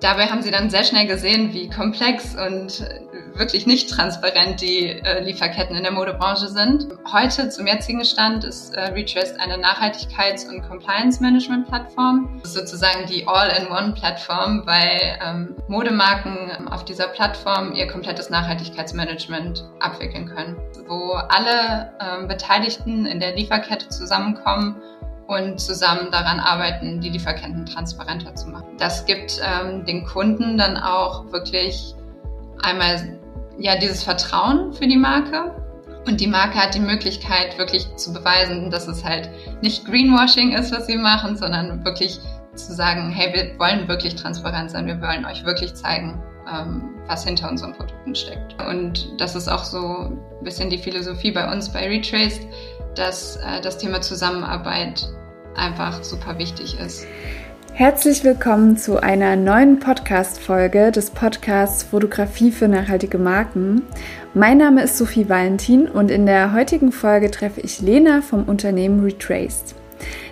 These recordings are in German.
dabei haben sie dann sehr schnell gesehen, wie komplex und wirklich nicht transparent die äh, Lieferketten in der Modebranche sind. Heute zum jetzigen Stand ist äh, Retraced eine Nachhaltigkeits- und Compliance-Management-Plattform. sozusagen die All-in-One-Plattform, weil ähm, Modemarken auf dieser Plattform ihr komplettes Nachhaltigkeitsmanagement abwickeln können, wo alle ähm, Beteiligten in der Lieferkette zusammenkommen und zusammen daran arbeiten, die Lieferketten transparenter zu machen. Das gibt ähm, den Kunden dann auch wirklich einmal ja dieses Vertrauen für die Marke und die Marke hat die Möglichkeit wirklich zu beweisen, dass es halt nicht Greenwashing ist, was sie machen, sondern wirklich zu sagen, hey, wir wollen wirklich transparent sein, wir wollen euch wirklich zeigen, ähm, was hinter unseren Produkten steckt. Und das ist auch so ein bisschen die Philosophie bei uns bei Retraced, dass äh, das Thema Zusammenarbeit einfach super wichtig ist. Herzlich willkommen zu einer neuen Podcast-Folge des Podcasts Fotografie für nachhaltige Marken. Mein Name ist Sophie Valentin und in der heutigen Folge treffe ich Lena vom Unternehmen Retraced.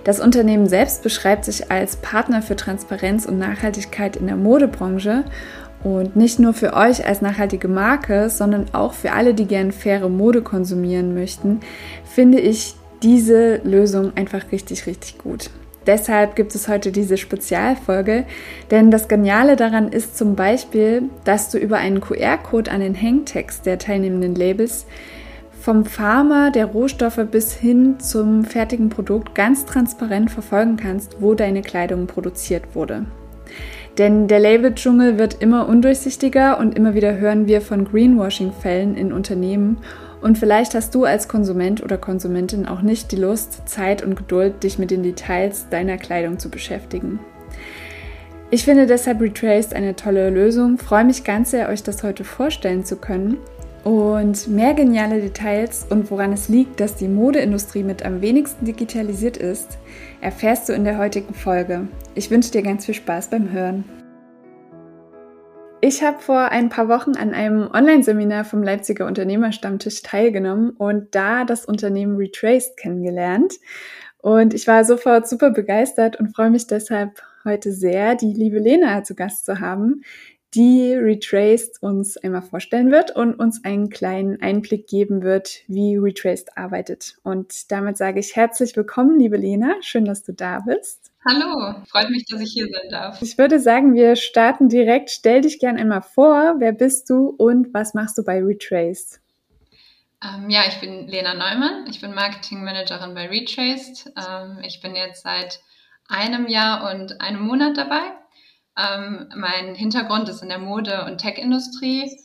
Das Unternehmen selbst beschreibt sich als Partner für Transparenz und Nachhaltigkeit in der Modebranche und nicht nur für euch als nachhaltige Marke, sondern auch für alle, die gern faire Mode konsumieren möchten, finde ich diese Lösung einfach richtig, richtig gut. Deshalb gibt es heute diese Spezialfolge, denn das Geniale daran ist zum Beispiel, dass du über einen QR-Code an den Hangtext der teilnehmenden Labels vom Farmer der Rohstoffe bis hin zum fertigen Produkt ganz transparent verfolgen kannst, wo deine Kleidung produziert wurde. Denn der Label-Dschungel wird immer undurchsichtiger und immer wieder hören wir von Greenwashing-Fällen in Unternehmen und vielleicht hast du als Konsument oder Konsumentin auch nicht die Lust, Zeit und Geduld, dich mit den Details deiner Kleidung zu beschäftigen. Ich finde deshalb Retraced eine tolle Lösung, freue mich ganz sehr, euch das heute vorstellen zu können. Und mehr geniale Details und woran es liegt, dass die Modeindustrie mit am wenigsten digitalisiert ist, erfährst du in der heutigen Folge. Ich wünsche dir ganz viel Spaß beim Hören. Ich habe vor ein paar Wochen an einem Online-Seminar vom Leipziger Unternehmerstammtisch teilgenommen und da das Unternehmen Retraced kennengelernt. Und ich war sofort super begeistert und freue mich deshalb heute sehr, die liebe Lena zu Gast zu haben, die Retraced uns einmal vorstellen wird und uns einen kleinen Einblick geben wird, wie Retraced arbeitet. Und damit sage ich herzlich willkommen, liebe Lena. Schön, dass du da bist. Hallo, freut mich, dass ich hier sein darf. Ich würde sagen, wir starten direkt. Stell dich gern einmal vor. Wer bist du und was machst du bei Retraced? Ähm, ja, ich bin Lena Neumann. Ich bin Marketingmanagerin bei Retraced. Ähm, ich bin jetzt seit einem Jahr und einem Monat dabei. Ähm, mein Hintergrund ist in der Mode- und Tech-Industrie.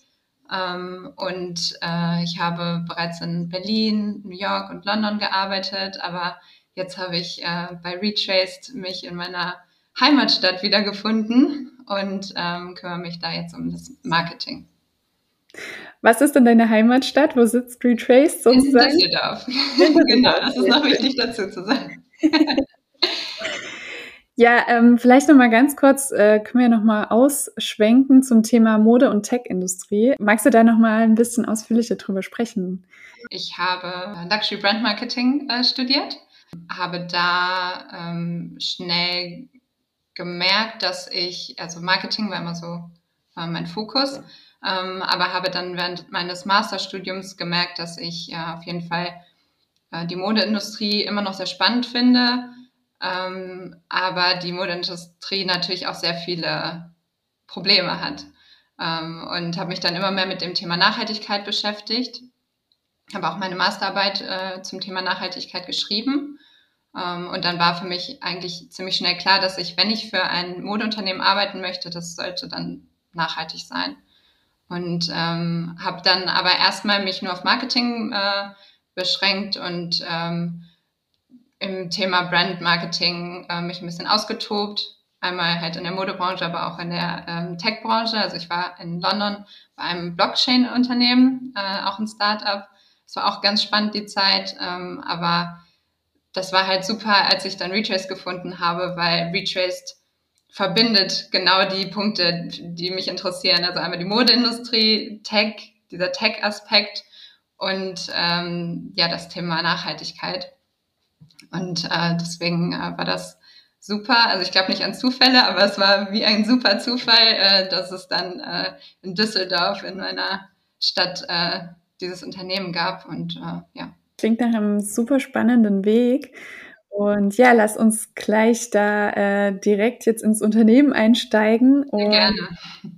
Ähm, und äh, ich habe bereits in Berlin, New York und London gearbeitet, aber jetzt habe ich äh, bei Retraced mich in meiner Heimatstadt wiedergefunden und ähm, kümmere mich da jetzt um das Marketing. Was ist denn deine Heimatstadt? Wo sitzt Retraced sozusagen? In Düsseldorf. genau, das ist noch wichtig dazu zu sagen. Ja, ähm, vielleicht noch mal ganz kurz, äh, können wir noch mal ausschwenken zum Thema Mode- und Tech-Industrie. Magst du da noch mal ein bisschen ausführlicher drüber sprechen? Ich habe Luxury Brand Marketing äh, studiert habe da ähm, schnell gemerkt, dass ich, also Marketing war immer so war mein Fokus, ähm, aber habe dann während meines Masterstudiums gemerkt, dass ich ja, auf jeden Fall äh, die Modeindustrie immer noch sehr spannend finde, ähm, aber die Modeindustrie natürlich auch sehr viele Probleme hat. Ähm, und habe mich dann immer mehr mit dem Thema Nachhaltigkeit beschäftigt. Habe auch meine Masterarbeit äh, zum Thema Nachhaltigkeit geschrieben ähm, und dann war für mich eigentlich ziemlich schnell klar, dass ich, wenn ich für ein Modeunternehmen arbeiten möchte, das sollte dann nachhaltig sein. Und ähm, habe dann aber erstmal mich nur auf Marketing äh, beschränkt und ähm, im Thema Brand Marketing äh, mich ein bisschen ausgetobt. Einmal halt in der Modebranche, aber auch in der ähm, Tech-Branche. Also ich war in London bei einem Blockchain-Unternehmen, äh, auch ein Startup. Es war auch ganz spannend die Zeit, ähm, aber das war halt super, als ich dann Retraced gefunden habe, weil Retraced verbindet genau die Punkte, die mich interessieren. Also einmal die Modeindustrie, Tech, dieser Tech-Aspekt und ähm, ja, das Thema Nachhaltigkeit. Und äh, deswegen äh, war das super. Also ich glaube nicht an Zufälle, aber es war wie ein super Zufall, äh, dass es dann äh, in Düsseldorf in meiner Stadt äh, dieses Unternehmen gab und äh, ja. Klingt nach einem super spannenden Weg. Und ja, lass uns gleich da äh, direkt jetzt ins Unternehmen einsteigen. Und, gerne.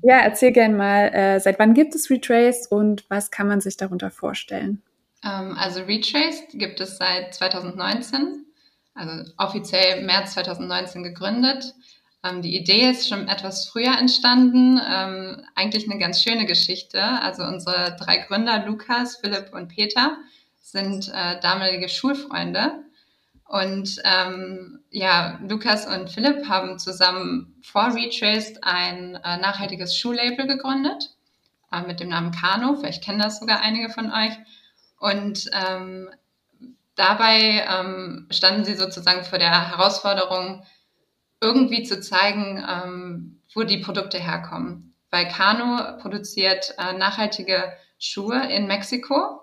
Ja, erzähl gerne mal, äh, seit wann gibt es Retrace und was kann man sich darunter vorstellen? Ähm, also Retrace gibt es seit 2019, also offiziell März 2019 gegründet. Ähm, die Idee ist schon etwas früher entstanden, ähm, eigentlich eine ganz schöne Geschichte. Also unsere drei Gründer, Lukas, Philipp und Peter, sind äh, damalige Schulfreunde. Und ähm, ja, Lukas und Philipp haben zusammen vor Retraced ein äh, nachhaltiges Schuhlabel gegründet äh, mit dem Namen Kano. Vielleicht kennen das sogar einige von euch. Und ähm, dabei ähm, standen sie sozusagen vor der Herausforderung, irgendwie zu zeigen, ähm, wo die Produkte herkommen. Weil Kano produziert äh, nachhaltige Schuhe in Mexiko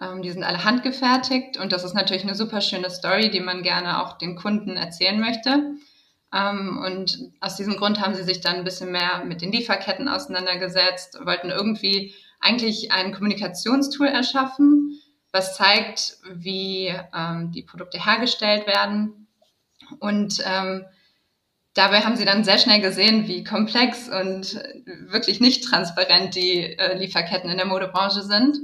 ähm, die sind alle handgefertigt und das ist natürlich eine super schöne Story, die man gerne auch den Kunden erzählen möchte. Ähm, und aus diesem Grund haben sie sich dann ein bisschen mehr mit den Lieferketten auseinandergesetzt, wollten irgendwie eigentlich ein Kommunikationstool erschaffen, was zeigt, wie ähm, die Produkte hergestellt werden. Und ähm, dabei haben sie dann sehr schnell gesehen, wie komplex und wirklich nicht transparent die äh, Lieferketten in der Modebranche sind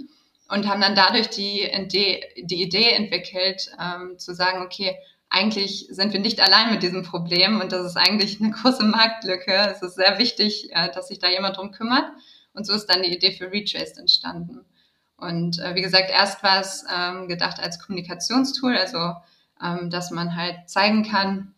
und haben dann dadurch die, Idee, die Idee entwickelt, ähm, zu sagen, okay, eigentlich sind wir nicht allein mit diesem Problem und das ist eigentlich eine große Marktlücke. Es ist sehr wichtig, äh, dass sich da jemand drum kümmert. Und so ist dann die Idee für Retraced entstanden. Und äh, wie gesagt, erst war es ähm, gedacht als Kommunikationstool, also ähm, dass man halt zeigen kann,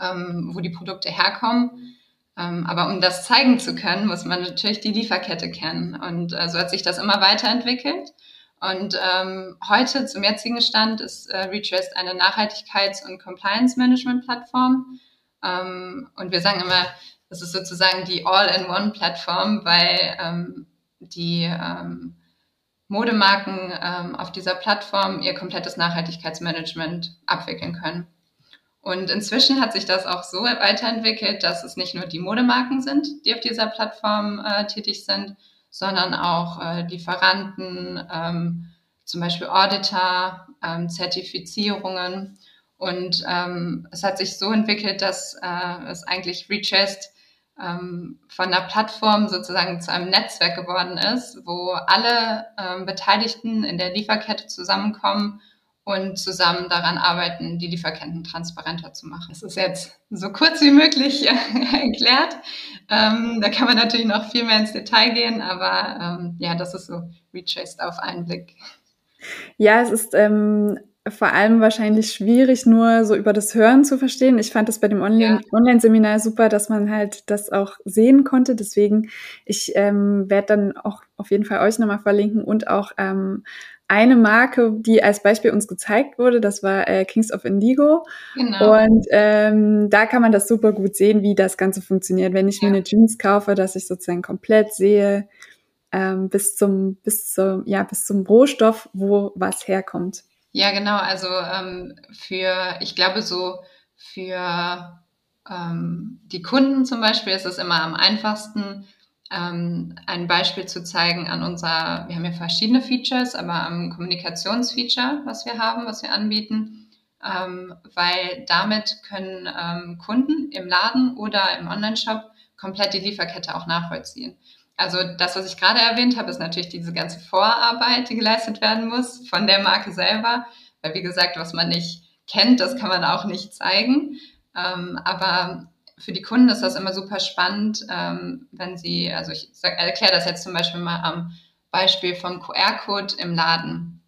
ähm, wo die Produkte herkommen. Ähm, aber um das zeigen zu können, muss man natürlich die Lieferkette kennen. Und äh, so hat sich das immer weiterentwickelt. Und ähm, heute zum jetzigen Stand ist äh, Retrest eine Nachhaltigkeits- und Compliance-Management-Plattform. Ähm, und wir sagen immer, das ist sozusagen die All-in-One-Plattform, weil ähm, die ähm, Modemarken ähm, auf dieser Plattform ihr komplettes Nachhaltigkeitsmanagement abwickeln können. Und inzwischen hat sich das auch so weiterentwickelt, dass es nicht nur die Modemarken sind, die auf dieser Plattform äh, tätig sind, sondern auch äh, Lieferanten, ähm, zum Beispiel Auditor, ähm, Zertifizierungen. Und ähm, es hat sich so entwickelt, dass äh, es eigentlich Rechest ähm, von der Plattform sozusagen zu einem Netzwerk geworden ist, wo alle ähm, Beteiligten in der Lieferkette zusammenkommen und zusammen daran arbeiten, die Lieferketten transparenter zu machen. Das ist jetzt so kurz wie möglich erklärt. Ähm, da kann man natürlich noch viel mehr ins Detail gehen, aber ähm, ja, das ist so Retraced auf einen Blick. Ja, es ist ähm, vor allem wahrscheinlich schwierig, nur so über das Hören zu verstehen. Ich fand das bei dem Online-Seminar ja. super, dass man halt das auch sehen konnte. Deswegen, ich ähm, werde dann auch auf jeden Fall euch nochmal verlinken und auch ähm, eine Marke, die als Beispiel uns gezeigt wurde, das war äh, Kings of Indigo. Genau. Und ähm, da kann man das super gut sehen, wie das Ganze funktioniert. Wenn ich ja. mir eine Jeans kaufe, dass ich sozusagen komplett sehe, ähm, bis zum, bis zum, ja, bis zum Rohstoff, wo was herkommt. Ja, genau. Also ähm, für, ich glaube, so für ähm, die Kunden zum Beispiel ist es immer am einfachsten, ähm, ein Beispiel zu zeigen an unser, wir haben ja verschiedene Features, aber am Kommunikationsfeature, was wir haben, was wir anbieten, ähm, weil damit können ähm, Kunden im Laden oder im Online-Shop komplett die Lieferkette auch nachvollziehen. Also das, was ich gerade erwähnt habe, ist natürlich diese ganze Vorarbeit, die geleistet werden muss von der Marke selber, weil wie gesagt, was man nicht kennt, das kann man auch nicht zeigen. Ähm, aber für die Kunden ist das immer super spannend, ähm, wenn sie, also ich erkläre das jetzt zum Beispiel mal am Beispiel vom QR-Code im Laden.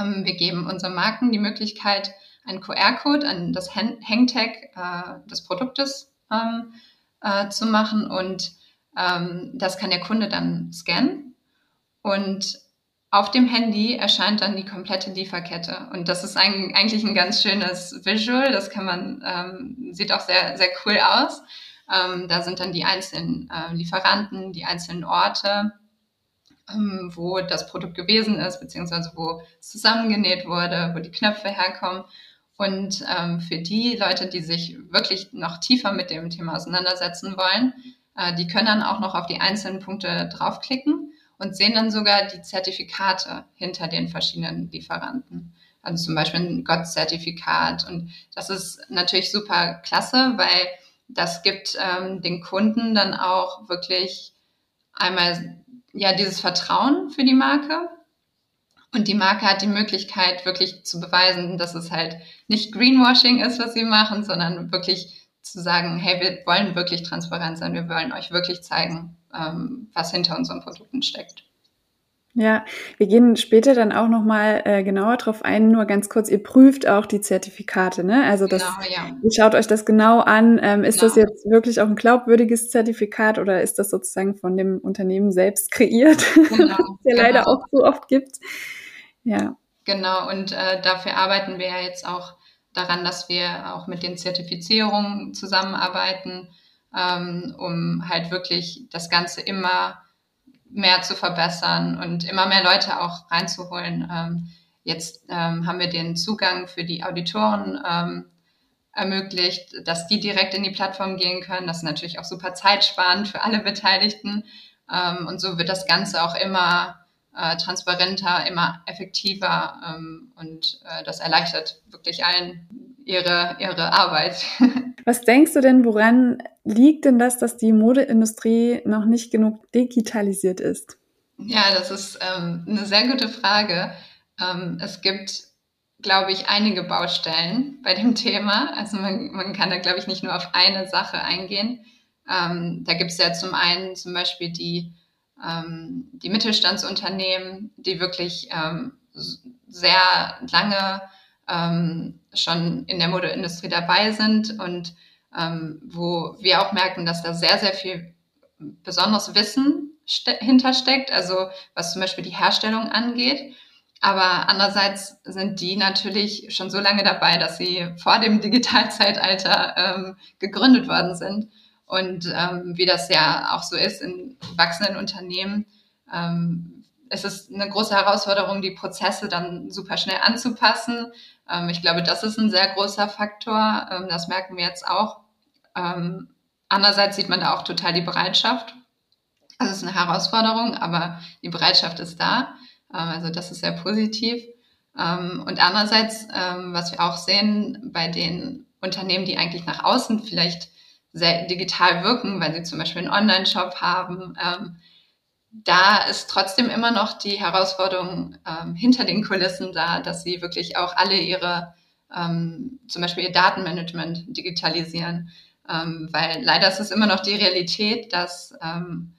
Ähm, wir geben unseren Marken die Möglichkeit, einen QR-Code an das Hangtag äh, des Produktes ähm, äh, zu machen und das kann der Kunde dann scannen und auf dem Handy erscheint dann die komplette Lieferkette. Und das ist ein, eigentlich ein ganz schönes Visual. Das kann man, ähm, sieht auch sehr, sehr cool aus. Ähm, da sind dann die einzelnen äh, Lieferanten, die einzelnen Orte, ähm, wo das Produkt gewesen ist, beziehungsweise wo es zusammengenäht wurde, wo die Knöpfe herkommen. Und ähm, für die Leute, die sich wirklich noch tiefer mit dem Thema auseinandersetzen wollen, die können dann auch noch auf die einzelnen Punkte draufklicken und sehen dann sogar die Zertifikate hinter den verschiedenen Lieferanten. Also zum Beispiel ein GOTS-Zertifikat. Und das ist natürlich super klasse, weil das gibt ähm, den Kunden dann auch wirklich einmal ja dieses Vertrauen für die Marke. Und die Marke hat die Möglichkeit, wirklich zu beweisen, dass es halt nicht Greenwashing ist, was sie machen, sondern wirklich zu sagen, hey, wir wollen wirklich transparent sein, wir wollen euch wirklich zeigen, ähm, was hinter unseren Produkten steckt. Ja, wir gehen später dann auch noch mal äh, genauer drauf ein. Nur ganz kurz, ihr prüft auch die Zertifikate, ne? Also das, genau, ja. ihr schaut euch das genau an. Ähm, ist genau. das jetzt wirklich auch ein glaubwürdiges Zertifikat oder ist das sozusagen von dem Unternehmen selbst kreiert, genau, der genau. leider auch so oft gibt? Ja. Genau. Und äh, dafür arbeiten wir ja jetzt auch daran, dass wir auch mit den Zertifizierungen zusammenarbeiten, ähm, um halt wirklich das Ganze immer mehr zu verbessern und immer mehr Leute auch reinzuholen. Ähm, jetzt ähm, haben wir den Zugang für die Auditoren ähm, ermöglicht, dass die direkt in die Plattform gehen können. Das ist natürlich auch super zeitsparend für alle Beteiligten. Ähm, und so wird das Ganze auch immer äh, transparenter, immer effektiver ähm, und äh, das erleichtert wirklich allen ihre, ihre Arbeit. Was denkst du denn, woran liegt denn das, dass die Modeindustrie noch nicht genug digitalisiert ist? Ja, das ist ähm, eine sehr gute Frage. Ähm, es gibt, glaube ich, einige Baustellen bei dem Thema. Also man, man kann da, glaube ich, nicht nur auf eine Sache eingehen. Ähm, da gibt es ja zum einen zum Beispiel die, ähm, die Mittelstandsunternehmen, die wirklich ähm, sehr lange ähm, schon in der Modeindustrie dabei sind und ähm, wo wir auch merken, dass da sehr, sehr viel besonderes Wissen hintersteckt, also was zum Beispiel die Herstellung angeht. Aber andererseits sind die natürlich schon so lange dabei, dass sie vor dem Digitalzeitalter ähm, gegründet worden sind. Und ähm, wie das ja auch so ist in wachsenden Unternehmen, ähm, es ist eine große Herausforderung, die Prozesse dann super schnell anzupassen. Ähm, ich glaube, das ist ein sehr großer Faktor. Ähm, das merken wir jetzt auch. Ähm, andererseits sieht man da auch total die Bereitschaft. Also es ist eine Herausforderung, aber die Bereitschaft ist da. Ähm, also das ist sehr positiv. Ähm, und andererseits, ähm, was wir auch sehen bei den Unternehmen, die eigentlich nach außen vielleicht sehr digital wirken, weil sie zum Beispiel einen Online-Shop haben, da ist trotzdem immer noch die Herausforderung ähm, hinter den Kulissen da, dass sie wirklich auch alle ihre, ähm, zum Beispiel ihr Datenmanagement digitalisieren. Ähm, weil leider ist es immer noch die Realität, dass ähm,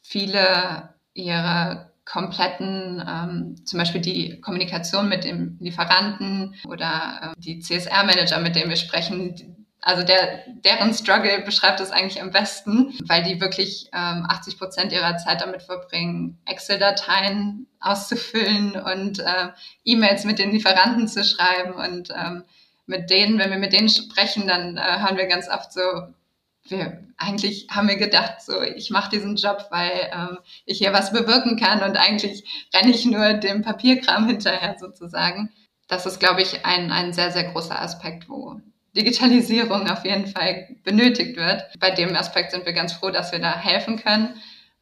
viele ihre kompletten, ähm, zum Beispiel die Kommunikation mit dem Lieferanten oder äh, die CSR-Manager, mit denen wir sprechen, also der, deren Struggle beschreibt es eigentlich am besten, weil die wirklich ähm, 80 Prozent ihrer Zeit damit verbringen, Excel-Dateien auszufüllen und äh, E-Mails mit den Lieferanten zu schreiben. Und ähm, mit denen, wenn wir mit denen sprechen, dann äh, hören wir ganz oft so, wir eigentlich haben wir gedacht, so ich mache diesen Job, weil ähm, ich hier was bewirken kann und eigentlich renne ich nur dem Papierkram hinterher sozusagen. Das ist, glaube ich, ein, ein sehr, sehr großer Aspekt, wo Digitalisierung auf jeden Fall benötigt wird. Bei dem Aspekt sind wir ganz froh, dass wir da helfen können.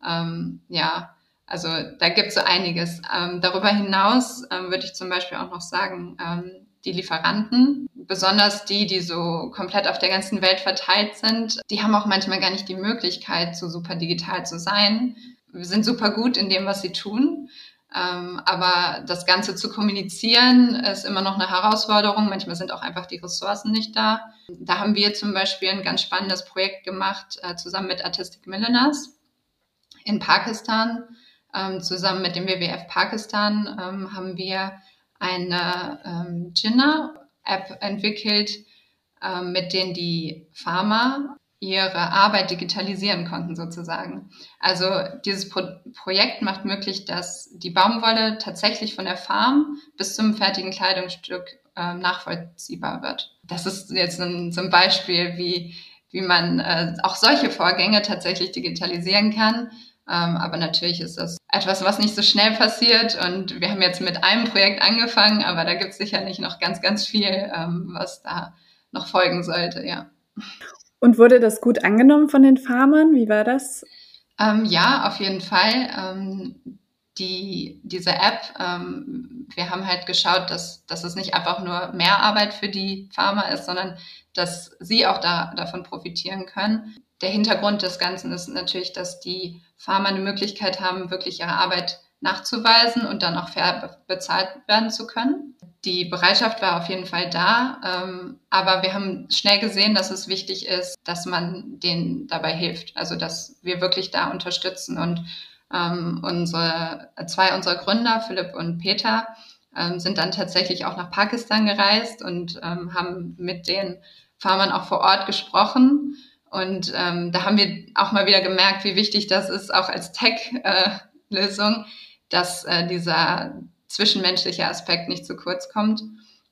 Ähm, ja, also da gibt es so einiges. Ähm, darüber hinaus ähm, würde ich zum Beispiel auch noch sagen, ähm, die Lieferanten, besonders die, die so komplett auf der ganzen Welt verteilt sind, die haben auch manchmal gar nicht die Möglichkeit, so super digital zu sein. Wir sind super gut in dem, was sie tun. Ähm, aber das Ganze zu kommunizieren ist immer noch eine Herausforderung. Manchmal sind auch einfach die Ressourcen nicht da. Da haben wir zum Beispiel ein ganz spannendes Projekt gemacht, äh, zusammen mit Artistic Milliners in Pakistan. Ähm, zusammen mit dem WWF Pakistan ähm, haben wir eine ähm, Jinnah-App entwickelt, mit denen die Farmer ihre Arbeit digitalisieren konnten sozusagen. Also dieses Pro Projekt macht möglich, dass die Baumwolle tatsächlich von der Farm bis zum fertigen Kleidungsstück äh, nachvollziehbar wird. Das ist jetzt ein, so ein Beispiel, wie, wie man äh, auch solche Vorgänge tatsächlich digitalisieren kann. Ähm, aber natürlich ist das etwas, was nicht so schnell passiert. Und wir haben jetzt mit einem Projekt angefangen, aber da gibt es sicherlich noch ganz, ganz viel, ähm, was da noch folgen sollte, ja. Und wurde das gut angenommen von den Farmern? Wie war das? Ähm, ja, auf jeden Fall. Ähm, die, diese App, ähm, wir haben halt geschaut, dass, dass es nicht einfach nur mehr Arbeit für die Farmer ist, sondern dass sie auch da, davon profitieren können. Der Hintergrund des Ganzen ist natürlich, dass die Farmer eine Möglichkeit haben, wirklich ihre Arbeit nachzuweisen und dann auch fair bezahlt werden zu können. Die Bereitschaft war auf jeden Fall da, ähm, aber wir haben schnell gesehen, dass es wichtig ist, dass man denen dabei hilft, also dass wir wirklich da unterstützen und ähm, unsere zwei unserer Gründer, Philipp und Peter, ähm, sind dann tatsächlich auch nach Pakistan gereist und ähm, haben mit den Farmern auch vor Ort gesprochen. Und ähm, da haben wir auch mal wieder gemerkt, wie wichtig das ist, auch als Tech-Lösung, äh, dass äh, dieser zwischenmenschliche Aspekt nicht zu kurz kommt.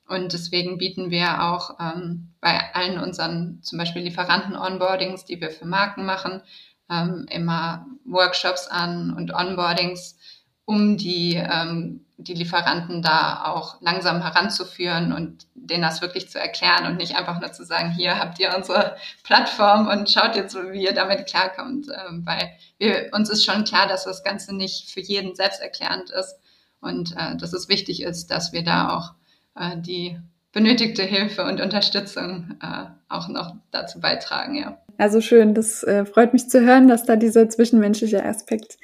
Und deswegen bieten wir auch ähm, bei allen unseren zum Beispiel Lieferanten-Onboardings, die wir für Marken machen, ähm, immer Workshops an und Onboardings, um die, ähm, die Lieferanten da auch langsam heranzuführen und denen das wirklich zu erklären und nicht einfach nur zu sagen, hier habt ihr unsere Plattform und schaut jetzt, wie ihr damit klarkommt. Ähm, weil wir, uns ist schon klar, dass das Ganze nicht für jeden selbsterklärend ist und äh, dass es wichtig ist, dass wir da auch äh, die benötigte Hilfe und Unterstützung äh, auch noch dazu beitragen, ja. Also schön, das äh, freut mich zu hören, dass da dieser zwischenmenschliche Aspekt,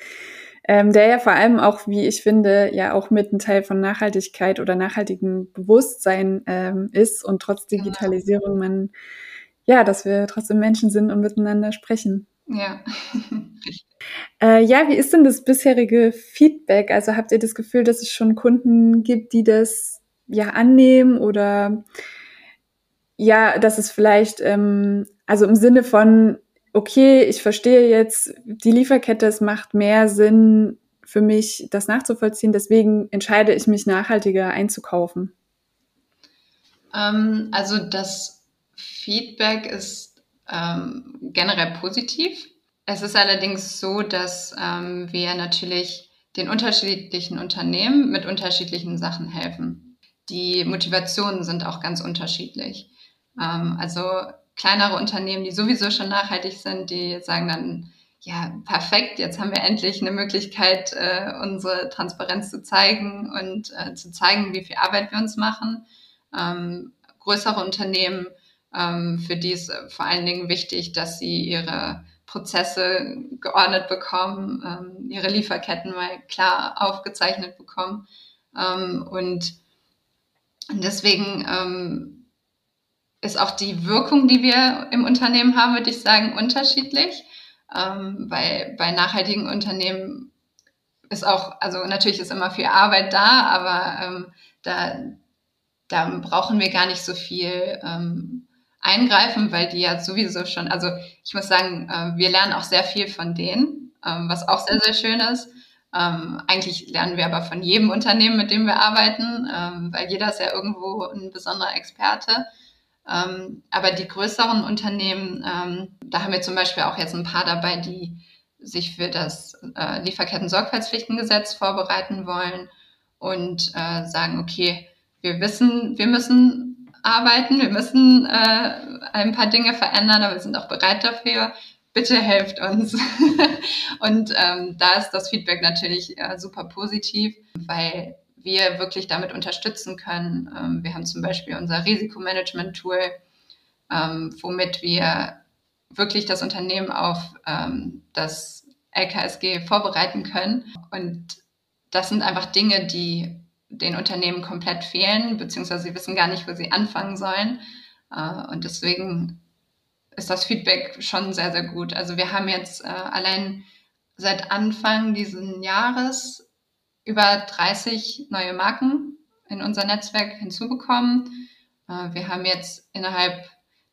ähm, der ja vor allem auch, wie ich finde, ja auch mit ein Teil von Nachhaltigkeit oder nachhaltigem Bewusstsein ähm, ist und trotz genau. Digitalisierung man, ja, dass wir trotzdem Menschen sind und miteinander sprechen. Ja. äh, ja, wie ist denn das bisherige Feedback? Also habt ihr das Gefühl, dass es schon Kunden gibt, die das ja annehmen oder ja, dass es vielleicht ähm, also im Sinne von, okay, ich verstehe jetzt die Lieferkette, es macht mehr Sinn für mich, das nachzuvollziehen. Deswegen entscheide ich mich nachhaltiger einzukaufen. Ähm, also das Feedback ist ähm, generell positiv. Es ist allerdings so, dass ähm, wir natürlich den unterschiedlichen Unternehmen mit unterschiedlichen Sachen helfen. Die Motivationen sind auch ganz unterschiedlich. Ähm, also kleinere Unternehmen, die sowieso schon nachhaltig sind, die sagen dann, ja, perfekt, jetzt haben wir endlich eine Möglichkeit, äh, unsere Transparenz zu zeigen und äh, zu zeigen, wie viel Arbeit wir uns machen. Ähm, größere Unternehmen, ähm, für die ist vor allen Dingen wichtig, dass sie ihre Prozesse geordnet bekommen, ähm, ihre Lieferketten mal klar aufgezeichnet bekommen. Ähm, und deswegen ähm, ist auch die Wirkung, die wir im Unternehmen haben, würde ich sagen, unterschiedlich. Ähm, weil bei nachhaltigen Unternehmen ist auch, also natürlich ist immer viel Arbeit da, aber ähm, da, da brauchen wir gar nicht so viel ähm, eingreifen, weil die ja sowieso schon, also ich muss sagen, äh, wir lernen auch sehr viel von denen, ähm, was auch sehr, sehr schön ist. Ähm, eigentlich lernen wir aber von jedem Unternehmen, mit dem wir arbeiten, ähm, weil jeder ist ja irgendwo ein besonderer Experte. Ähm, aber die größeren Unternehmen, ähm, da haben wir zum Beispiel auch jetzt ein paar dabei, die sich für das äh, Lieferketten-Sorgfaltspflichtengesetz vorbereiten wollen und äh, sagen, okay, wir wissen, wir müssen arbeiten, wir müssen äh, ein paar Dinge verändern, aber wir sind auch bereit dafür. Bitte helft uns. und ähm, da ist das Feedback natürlich äh, super positiv, weil wir wirklich damit unterstützen können. Ähm, wir haben zum Beispiel unser Risikomanagement-Tool, ähm, womit wir wirklich das Unternehmen auf ähm, das LKSG vorbereiten können. Und das sind einfach Dinge, die den Unternehmen komplett fehlen, beziehungsweise sie wissen gar nicht, wo sie anfangen sollen. Äh, und deswegen ist das Feedback schon sehr, sehr gut. Also wir haben jetzt äh, allein seit Anfang dieses Jahres über 30 neue Marken in unser Netzwerk hinzubekommen. Äh, wir haben jetzt innerhalb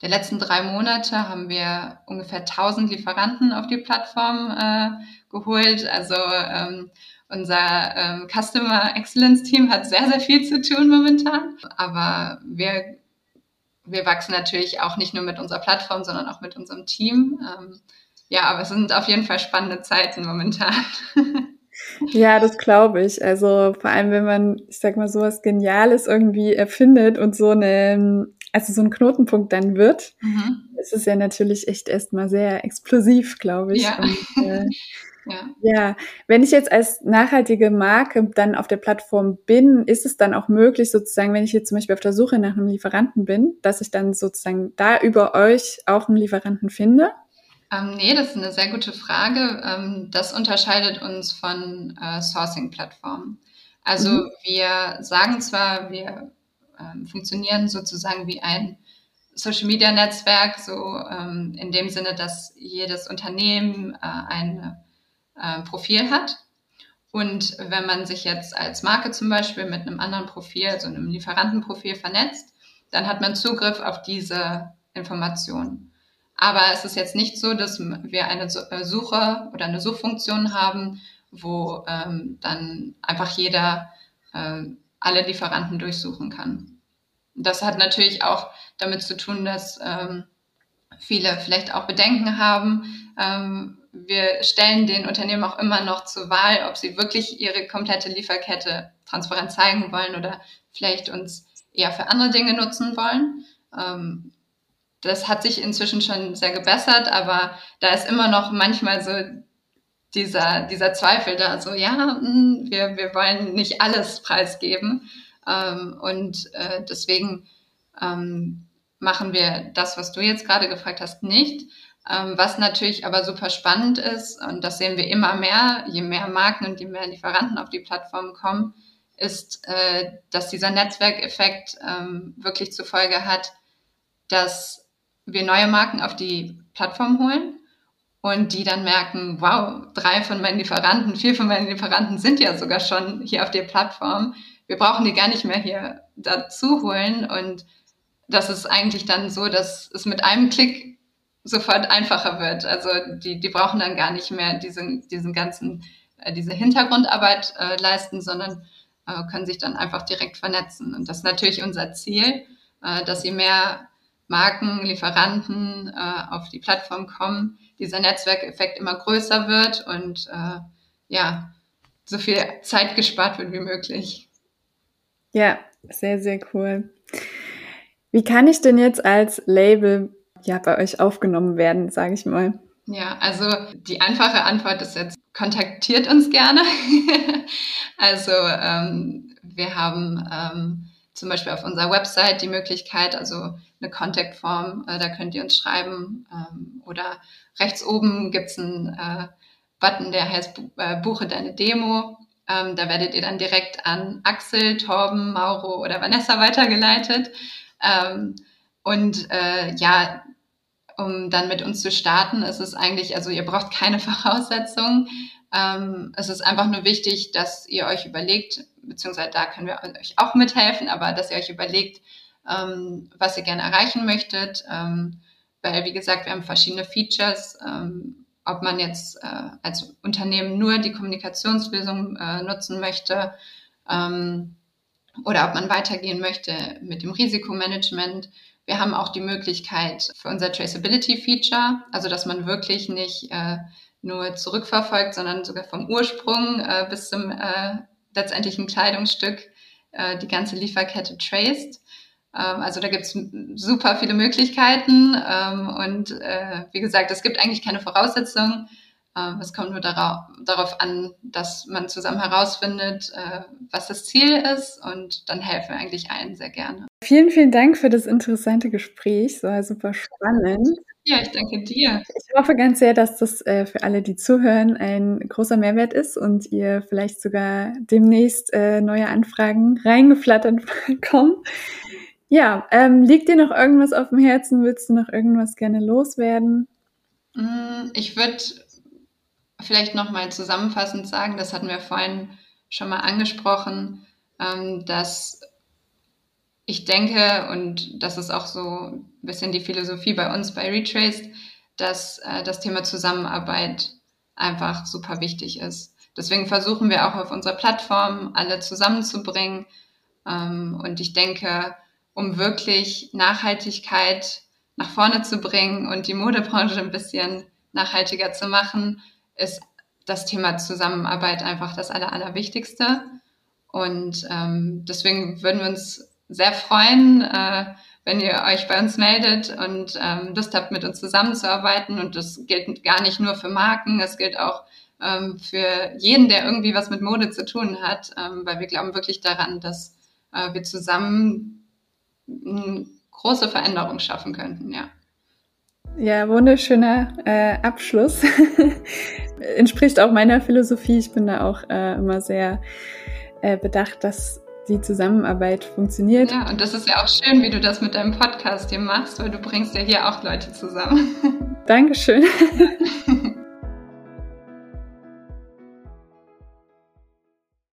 der letzten drei Monate haben wir ungefähr 1000 Lieferanten auf die Plattform geholt. Also ähm, unser ähm, Customer Excellence Team hat sehr, sehr viel zu tun momentan. Aber wir, wir wachsen natürlich auch nicht nur mit unserer Plattform, sondern auch mit unserem Team. Ähm, ja, aber es sind auf jeden Fall spannende Zeiten momentan. Ja, das glaube ich. Also vor allem, wenn man, ich sag mal, sowas Geniales irgendwie erfindet und so eine, also so ein Knotenpunkt dann wird, mhm. ist es ja natürlich echt erstmal sehr explosiv, glaube ich. Ja. Und, äh, ja. ja, wenn ich jetzt als nachhaltige Marke dann auf der Plattform bin, ist es dann auch möglich, sozusagen, wenn ich jetzt zum Beispiel auf der Suche nach einem Lieferanten bin, dass ich dann sozusagen da über euch auch einen Lieferanten finde? Ähm, nee, das ist eine sehr gute Frage. Ähm, das unterscheidet uns von äh, Sourcing-Plattformen. Also mhm. wir sagen zwar, wir ähm, funktionieren sozusagen wie ein Social-Media-Netzwerk, so ähm, in dem Sinne, dass jedes Unternehmen äh, ein äh, Profil hat. Und wenn man sich jetzt als Marke zum Beispiel mit einem anderen Profil, so einem Lieferantenprofil vernetzt, dann hat man Zugriff auf diese Informationen. Aber es ist jetzt nicht so, dass wir eine äh, Suche oder eine Suchfunktion haben, wo ähm, dann einfach jeder äh, alle Lieferanten durchsuchen kann. Das hat natürlich auch damit zu tun, dass ähm, viele vielleicht auch Bedenken haben. Ähm, wir stellen den Unternehmen auch immer noch zur Wahl, ob sie wirklich ihre komplette Lieferkette transparent zeigen wollen oder vielleicht uns eher für andere Dinge nutzen wollen. Ähm, das hat sich inzwischen schon sehr gebessert, aber da ist immer noch manchmal so dieser, dieser Zweifel da, so ja, hm, wir, wir wollen nicht alles preisgeben. Ähm, und äh, deswegen ähm, machen wir das, was du jetzt gerade gefragt hast, nicht. Ähm, was natürlich aber super spannend ist, und das sehen wir immer mehr, je mehr Marken und je mehr Lieferanten auf die Plattform kommen, ist, äh, dass dieser Netzwerkeffekt ähm, wirklich zur Folge hat, dass wir neue Marken auf die Plattform holen und die dann merken, wow, drei von meinen Lieferanten, vier von meinen Lieferanten sind ja sogar schon hier auf der Plattform. Wir brauchen die gar nicht mehr hier dazu holen und das ist eigentlich dann so, dass es mit einem Klick sofort einfacher wird. Also die, die brauchen dann gar nicht mehr diesen, diesen ganzen, äh, diese Hintergrundarbeit äh, leisten, sondern äh, können sich dann einfach direkt vernetzen. Und das ist natürlich unser Ziel, äh, dass je mehr Marken, Lieferanten äh, auf die Plattform kommen, dieser Netzwerkeffekt immer größer wird und äh, ja, so viel Zeit gespart wird wie möglich. Ja, sehr, sehr cool. Wie kann ich denn jetzt als Label ja bei euch aufgenommen werden, sage ich mal? Ja, also die einfache Antwort ist jetzt, kontaktiert uns gerne. also ähm, wir haben ähm, zum Beispiel auf unserer Website die Möglichkeit, also eine Contact-Form, äh, da könnt ihr uns schreiben. Ähm, oder rechts oben gibt's einen äh, Button, der heißt äh, Buche deine Demo. Ähm, da werdet ihr dann direkt an Axel, Torben, Mauro oder Vanessa weitergeleitet. Ähm, und äh, ja, um dann mit uns zu starten, ist es eigentlich, also ihr braucht keine Voraussetzungen. Ähm, es ist einfach nur wichtig, dass ihr euch überlegt, beziehungsweise da können wir euch auch mithelfen, aber dass ihr euch überlegt, ähm, was ihr gerne erreichen möchtet. Ähm, weil, wie gesagt, wir haben verschiedene Features. Ähm, ob man jetzt äh, als Unternehmen nur die Kommunikationslösung äh, nutzen möchte ähm, oder ob man weitergehen möchte mit dem Risikomanagement. Wir haben auch die Möglichkeit für unser Traceability-Feature, also dass man wirklich nicht äh, nur zurückverfolgt, sondern sogar vom Ursprung äh, bis zum äh, letztendlichen Kleidungsstück äh, die ganze Lieferkette traced. Ähm, also da gibt es super viele Möglichkeiten ähm, und äh, wie gesagt, es gibt eigentlich keine Voraussetzungen. Ähm, es kommt nur darauf, an, dass man zusammen herausfindet, äh, was das Ziel ist und dann helfen wir eigentlich allen sehr gerne. Vielen, vielen Dank für das interessante Gespräch. Es war super spannend. Ja, ich danke dir. Ich hoffe ganz sehr, dass das äh, für alle, die zuhören, ein großer Mehrwert ist und ihr vielleicht sogar demnächst äh, neue Anfragen reingeflattert kommen. Ja, ähm, liegt dir noch irgendwas auf dem Herzen? Willst du noch irgendwas gerne loswerden? Mm, ich würde vielleicht noch mal zusammenfassend sagen, das hatten wir vorhin schon mal angesprochen, ähm, dass ich denke, und das ist auch so ein bisschen die Philosophie bei uns bei Retraced, dass äh, das Thema Zusammenarbeit einfach super wichtig ist. Deswegen versuchen wir auch auf unserer Plattform alle zusammenzubringen. Ähm, und ich denke, um wirklich Nachhaltigkeit nach vorne zu bringen und die Modebranche ein bisschen nachhaltiger zu machen, ist das Thema Zusammenarbeit einfach das Aller, Allerwichtigste. Und ähm, deswegen würden wir uns sehr freuen, äh, wenn ihr euch bei uns meldet und ähm, Lust habt, mit uns zusammenzuarbeiten. Und das gilt gar nicht nur für Marken, es gilt auch ähm, für jeden, der irgendwie was mit Mode zu tun hat, ähm, weil wir glauben wirklich daran, dass äh, wir zusammen eine große Veränderung schaffen könnten, ja. Ja, wunderschöner äh, Abschluss. Entspricht auch meiner Philosophie. Ich bin da auch äh, immer sehr äh, bedacht, dass die Zusammenarbeit funktioniert. Ja, und das ist ja auch schön, wie du das mit deinem Podcast hier machst, weil du bringst ja hier auch Leute zusammen. Dankeschön.